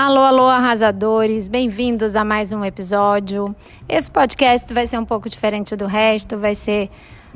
Alô, alô, arrasadores, bem-vindos a mais um episódio. Esse podcast vai ser um pouco diferente do resto, vai ser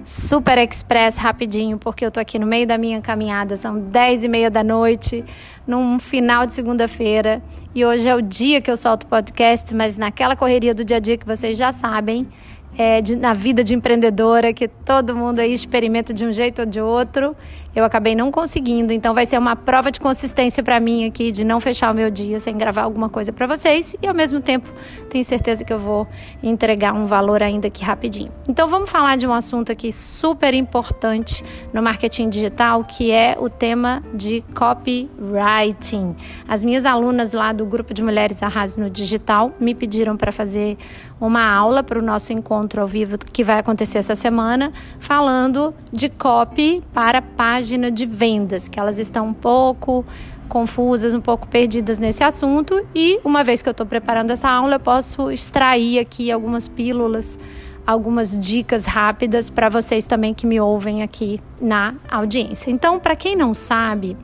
super express, rapidinho, porque eu tô aqui no meio da minha caminhada, são 10 e meia da noite, num final de segunda-feira, e hoje é o dia que eu solto o podcast, mas naquela correria do dia a dia que vocês já sabem, é, de, na vida de empreendedora, que todo mundo aí experimenta de um jeito ou de outro. Eu acabei não conseguindo, então vai ser uma prova de consistência para mim aqui de não fechar o meu dia sem gravar alguma coisa para vocês e ao mesmo tempo tenho certeza que eu vou entregar um valor ainda aqui rapidinho. Então vamos falar de um assunto aqui super importante no marketing digital, que é o tema de copywriting. As minhas alunas lá do grupo de mulheres Arrase no Digital me pediram para fazer uma aula para o nosso encontro ao vivo que vai acontecer essa semana, falando de copy para página de vendas, que elas estão um pouco confusas, um pouco perdidas nesse assunto. E uma vez que eu estou preparando essa aula, eu posso extrair aqui algumas pílulas, algumas dicas rápidas para vocês também que me ouvem aqui na audiência. Então, para quem não sabe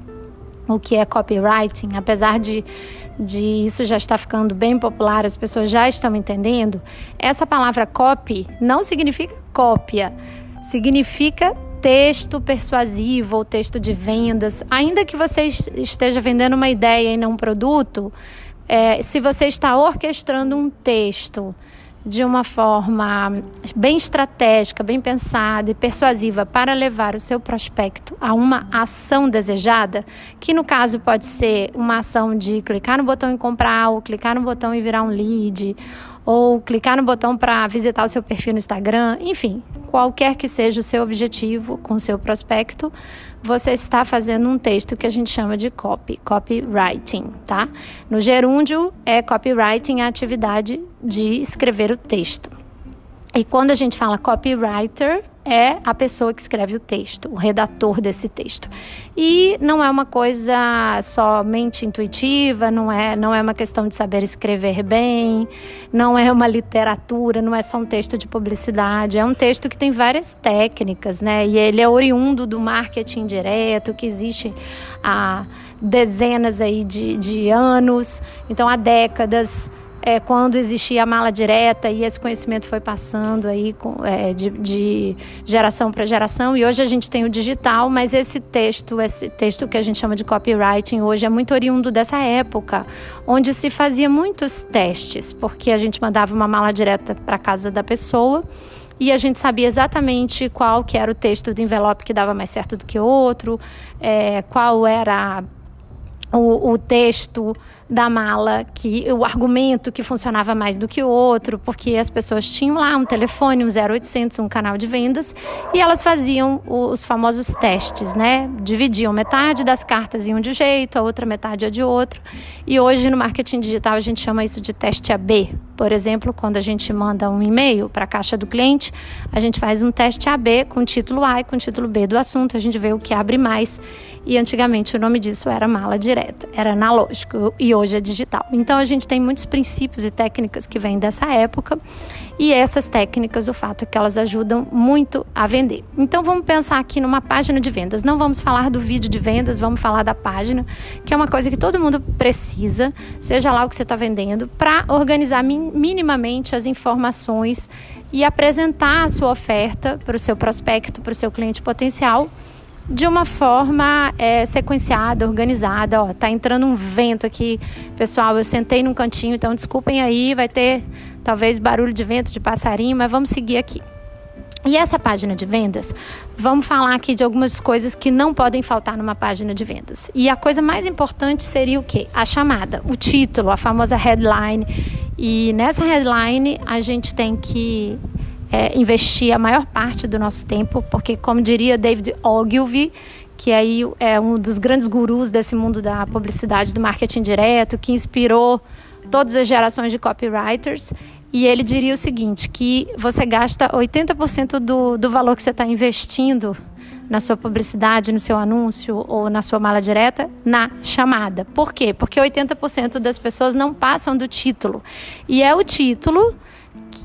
o que é copywriting, apesar de de isso já está ficando bem popular, as pessoas já estão entendendo, essa palavra copy não significa cópia, significa texto persuasivo ou texto de vendas. Ainda que você esteja vendendo uma ideia e não um produto, é, se você está orquestrando um texto de uma forma bem estratégica, bem pensada e persuasiva para levar o seu prospecto a uma ação desejada, que no caso pode ser uma ação de clicar no botão em comprar, ou clicar no botão e virar um lead, ou clicar no botão para visitar o seu perfil no Instagram, enfim, qualquer que seja o seu objetivo com o seu prospecto, você está fazendo um texto que a gente chama de copy, copywriting, tá? No gerúndio, é copywriting a atividade de escrever o texto. E quando a gente fala copywriter, é a pessoa que escreve o texto, o redator desse texto. E não é uma coisa somente intuitiva, não é, não é uma questão de saber escrever bem, não é uma literatura, não é só um texto de publicidade, é um texto que tem várias técnicas, né? E ele é oriundo do marketing direto, que existe há dezenas aí de, de anos, então há décadas é, quando existia a mala direta e esse conhecimento foi passando aí com, é, de, de, geração para geração. E hoje a gente tem o digital, mas esse texto, esse texto que a gente chama de copywriting hoje é muito oriundo dessa época, onde se fazia muitos testes, porque a gente mandava uma mala direta para casa da pessoa e a gente sabia exatamente qual que era o texto do envelope que dava mais certo do que outro, é, qual era o, o texto da mala, que o argumento que funcionava mais do que o outro, porque as pessoas tinham lá um telefone, um 0800, um canal de vendas, e elas faziam os famosos testes, né? Dividiam metade das cartas de um jeito, a outra metade é de outro. E hoje no marketing digital a gente chama isso de teste AB. Por exemplo, quando a gente manda um e-mail para a caixa do cliente, a gente faz um teste AB com título A e com título B do assunto, a gente vê o que abre mais. E antigamente o nome disso era mala direta, era analógico. E hoje é digital. Então a gente tem muitos princípios e técnicas que vêm dessa época e essas técnicas, o fato é que elas ajudam muito a vender. Então vamos pensar aqui numa página de vendas. Não vamos falar do vídeo de vendas, vamos falar da página, que é uma coisa que todo mundo precisa, seja lá o que você está vendendo, para organizar minimamente as informações e apresentar a sua oferta para o seu prospecto, para o seu cliente potencial de uma forma é, sequenciada, organizada. Ó, tá entrando um vento aqui, pessoal. Eu sentei num cantinho, então desculpem aí, vai ter talvez barulho de vento, de passarinho, mas vamos seguir aqui. E essa página de vendas, vamos falar aqui de algumas coisas que não podem faltar numa página de vendas. E a coisa mais importante seria o quê? A chamada, o título, a famosa headline. E nessa headline a gente tem que é, investir a maior parte do nosso tempo, porque, como diria David Ogilvy, que aí é um dos grandes gurus desse mundo da publicidade, do marketing direto, que inspirou todas as gerações de copywriters. E ele diria o seguinte: que você gasta 80% do, do valor que você está investindo na sua publicidade, no seu anúncio ou na sua mala direta, na chamada. Por quê? Porque 80% das pessoas não passam do título. E é o título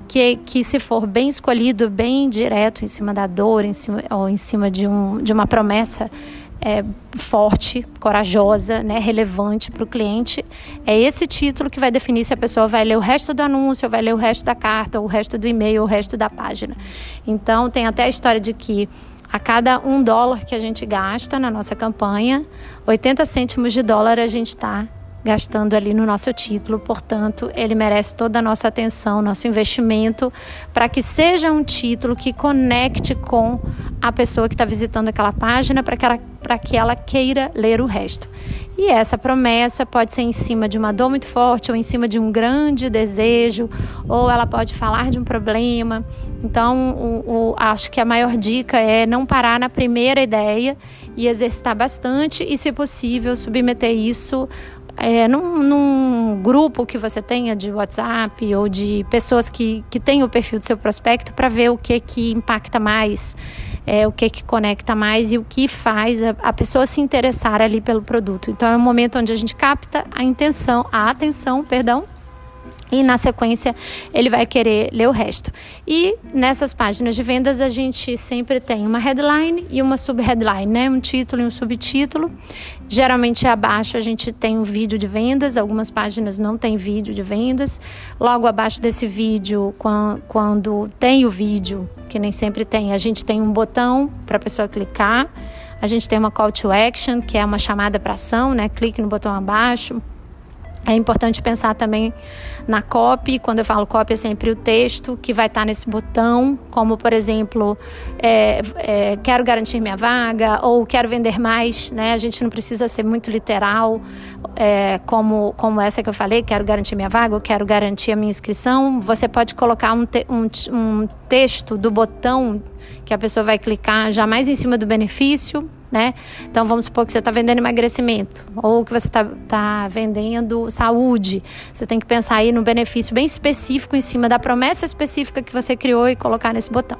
que, que se for bem escolhido, bem direto em cima da dor, em cima, ou em cima de, um, de uma promessa é, forte, corajosa, né, relevante para o cliente, é esse título que vai definir se a pessoa vai ler o resto do anúncio, vai ler o resto da carta, o resto do e-mail, o resto da página. Então, tem até a história de que a cada um dólar que a gente gasta na nossa campanha, 80 cêntimos de dólar a gente está gastando ali no nosso título, portanto, ele merece toda a nossa atenção, nosso investimento, para que seja um título que conecte com a pessoa que está visitando aquela página, para que, ela, que ela queira ler o resto. E essa promessa pode ser em cima de uma dor muito forte, ou em cima de um grande desejo, ou ela pode falar de um problema. Então, o, o, acho que a maior dica é não parar na primeira ideia e exercitar bastante, e, se possível, submeter isso é, num, num, grupo que você tenha de WhatsApp ou de pessoas que, que têm o perfil do seu prospecto para ver o que que impacta mais, é, o que que conecta mais e o que faz a, a, pessoa se interessar ali pelo produto. Então é um momento onde a gente capta a intenção, a atenção, perdão, e na sequência ele vai querer ler o resto. E nessas páginas de vendas a gente sempre tem uma headline e uma subheadline, né? Um título e um subtítulo. Geralmente abaixo a gente tem um vídeo de vendas, algumas páginas não tem vídeo de vendas. Logo abaixo desse vídeo, quando tem o vídeo, que nem sempre tem, a gente tem um botão para a pessoa clicar. A gente tem uma call to action, que é uma chamada para ação, né? Clique no botão abaixo é importante pensar também na copy. Quando eu falo copy, é sempre o texto que vai estar nesse botão, como por exemplo, é, é, quero garantir minha vaga ou quero vender mais. Né? A gente não precisa ser muito literal, é, como, como essa que eu falei, quero garantir minha vaga ou quero garantir a minha inscrição. Você pode colocar um, te, um, um texto do botão que a pessoa vai clicar já mais em cima do benefício né? Então vamos supor que você está vendendo emagrecimento ou que você está tá vendendo saúde. Você tem que pensar aí no benefício bem específico em cima da promessa específica que você criou e colocar nesse botão.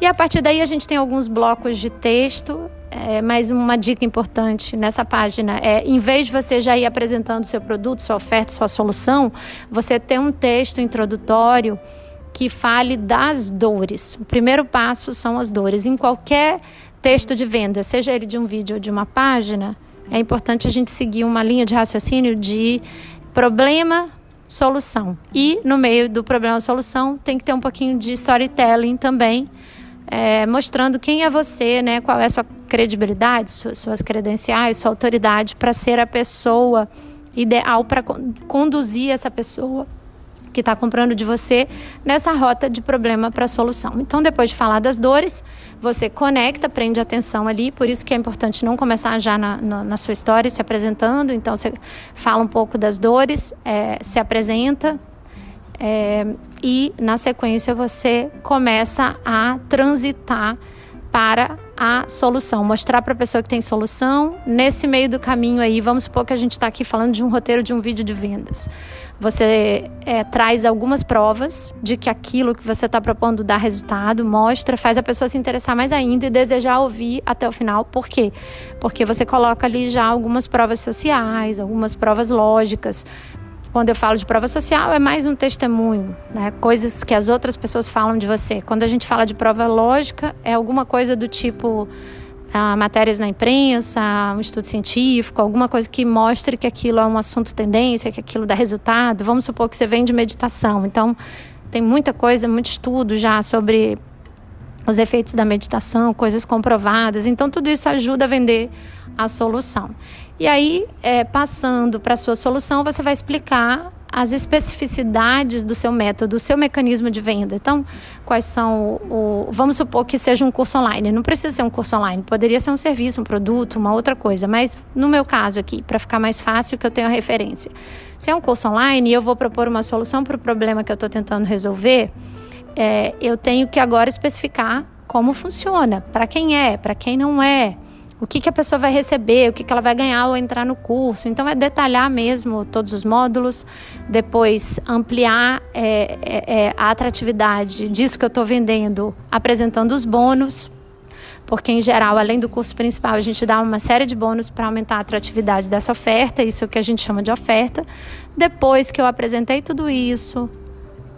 E a partir daí a gente tem alguns blocos de texto. É, mais uma dica importante nessa página é, em vez de você já ir apresentando seu produto, sua oferta, sua solução, você tem um texto introdutório que fale das dores. O primeiro passo são as dores. Em qualquer texto de venda, seja ele de um vídeo ou de uma página, é importante a gente seguir uma linha de raciocínio de problema, solução. E no meio do problema solução tem que ter um pouquinho de storytelling também, é, mostrando quem é você, né, qual é a sua credibilidade, suas, suas credenciais, sua autoridade para ser a pessoa ideal para conduzir essa pessoa que está comprando de você nessa rota de problema para solução. Então, depois de falar das dores, você conecta, prende atenção ali, por isso que é importante não começar já na, na, na sua história se apresentando. Então, você fala um pouco das dores, é, se apresenta. É, e na sequência você começa a transitar para a solução, mostrar para a pessoa que tem solução. Nesse meio do caminho aí, vamos supor que a gente está aqui falando de um roteiro de um vídeo de vendas. Você é, traz algumas provas de que aquilo que você está propondo dá resultado, mostra, faz a pessoa se interessar mais ainda e desejar ouvir até o final. Por quê? Porque você coloca ali já algumas provas sociais, algumas provas lógicas, quando eu falo de prova social, é mais um testemunho, né? coisas que as outras pessoas falam de você. Quando a gente fala de prova lógica, é alguma coisa do tipo ah, matérias na imprensa, um estudo científico, alguma coisa que mostre que aquilo é um assunto tendência, que aquilo dá resultado. Vamos supor que você vem de meditação. Então, tem muita coisa, muito estudo já sobre os efeitos da meditação, coisas comprovadas. Então, tudo isso ajuda a vender a solução. E aí, é, passando para a sua solução, você vai explicar as especificidades do seu método, do seu mecanismo de venda. Então, quais são o, Vamos supor que seja um curso online. Não precisa ser um curso online, poderia ser um serviço, um produto, uma outra coisa. Mas no meu caso aqui, para ficar mais fácil, que eu tenho a referência. Se é um curso online e eu vou propor uma solução para o problema que eu estou tentando resolver, é, eu tenho que agora especificar como funciona, para quem é, para quem não é o que, que a pessoa vai receber, o que, que ela vai ganhar ao entrar no curso. Então, é detalhar mesmo todos os módulos, depois ampliar é, é, é a atratividade disso que eu estou vendendo, apresentando os bônus, porque em geral, além do curso principal, a gente dá uma série de bônus para aumentar a atratividade dessa oferta, isso é o que a gente chama de oferta. Depois que eu apresentei tudo isso,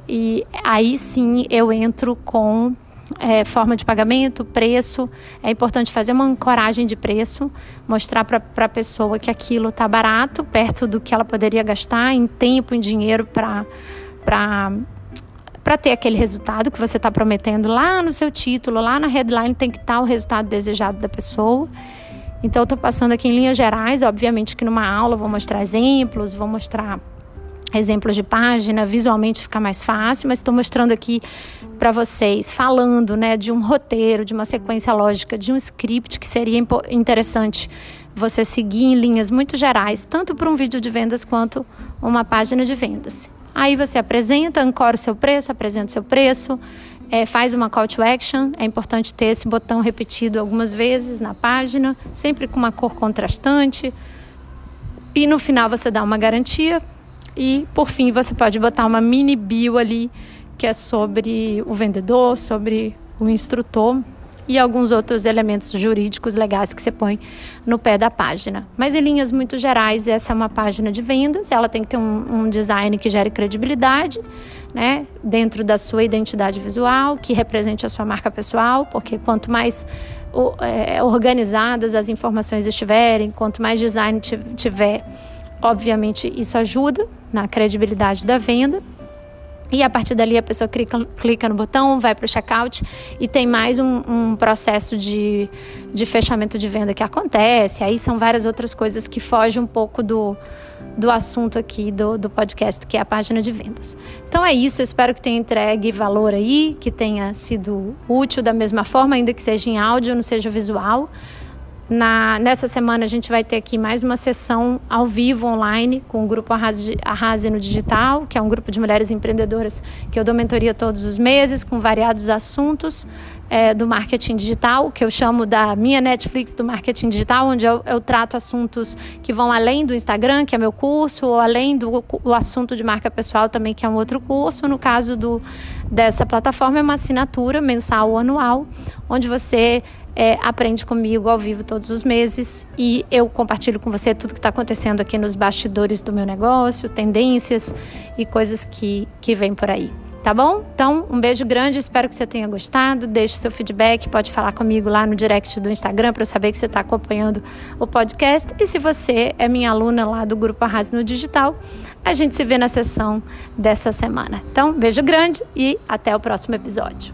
e aí sim eu entro com é, forma de pagamento, preço. É importante fazer uma ancoragem de preço, mostrar para a pessoa que aquilo está barato, perto do que ela poderia gastar em tempo, em dinheiro para ter aquele resultado que você está prometendo lá no seu título, lá na headline tem que estar tá o resultado desejado da pessoa. Então, estou passando aqui em linhas gerais, obviamente que numa aula vou mostrar exemplos, vou mostrar exemplos de página, visualmente fica mais fácil, mas estou mostrando aqui para vocês, falando né, de um roteiro, de uma sequência lógica, de um script que seria interessante você seguir em linhas muito gerais, tanto para um vídeo de vendas quanto uma página de vendas. Aí você apresenta, ancora o seu preço, apresenta o seu preço, é, faz uma call to action. É importante ter esse botão repetido algumas vezes na página, sempre com uma cor contrastante. E no final você dá uma garantia. E por fim você pode botar uma mini bio ali que é sobre o vendedor, sobre o instrutor e alguns outros elementos jurídicos legais que você põe no pé da página. Mas em linhas muito gerais, essa é uma página de vendas, ela tem que ter um, um design que gere credibilidade, né, dentro da sua identidade visual, que represente a sua marca pessoal, porque quanto mais é, organizadas as informações estiverem, quanto mais design tiver, obviamente isso ajuda na credibilidade da venda. E a partir dali a pessoa clica, clica no botão, vai para o checkout e tem mais um, um, processo de, de fechamento de venda que acontece. Aí são várias outras coisas que fogem um pouco do, do assunto aqui do, do podcast, que é a página de vendas. Então é isso, eu espero que tenha entregue valor aí, que tenha sido útil da mesma forma, ainda que seja em áudio, não seja visual. Na, nessa semana a gente vai ter aqui mais uma sessão ao vivo online com o grupo Arrase, Arrase no Digital, que é um grupo de mulheres empreendedoras que eu dou mentoria todos os meses com variados assuntos é, do marketing digital, que eu chamo da minha Netflix do marketing digital, onde eu, eu trato assuntos que vão além do Instagram, que é meu curso, ou além do o assunto de marca pessoal também, que é um outro curso. No caso do, dessa plataforma, é uma assinatura mensal ou anual, onde você é, aprende comigo ao vivo todos os meses e eu compartilho com você tudo que está acontecendo aqui nos bastidores do meu negócio, tendências e coisas que, que vêm por aí. Tá bom? Então, um beijo grande, espero que você tenha gostado. Deixe seu feedback, pode falar comigo lá no direct do Instagram para eu saber que você está acompanhando o podcast. E se você é minha aluna lá do Grupo Arrase no Digital, a gente se vê na sessão dessa semana. Então, beijo grande e até o próximo episódio.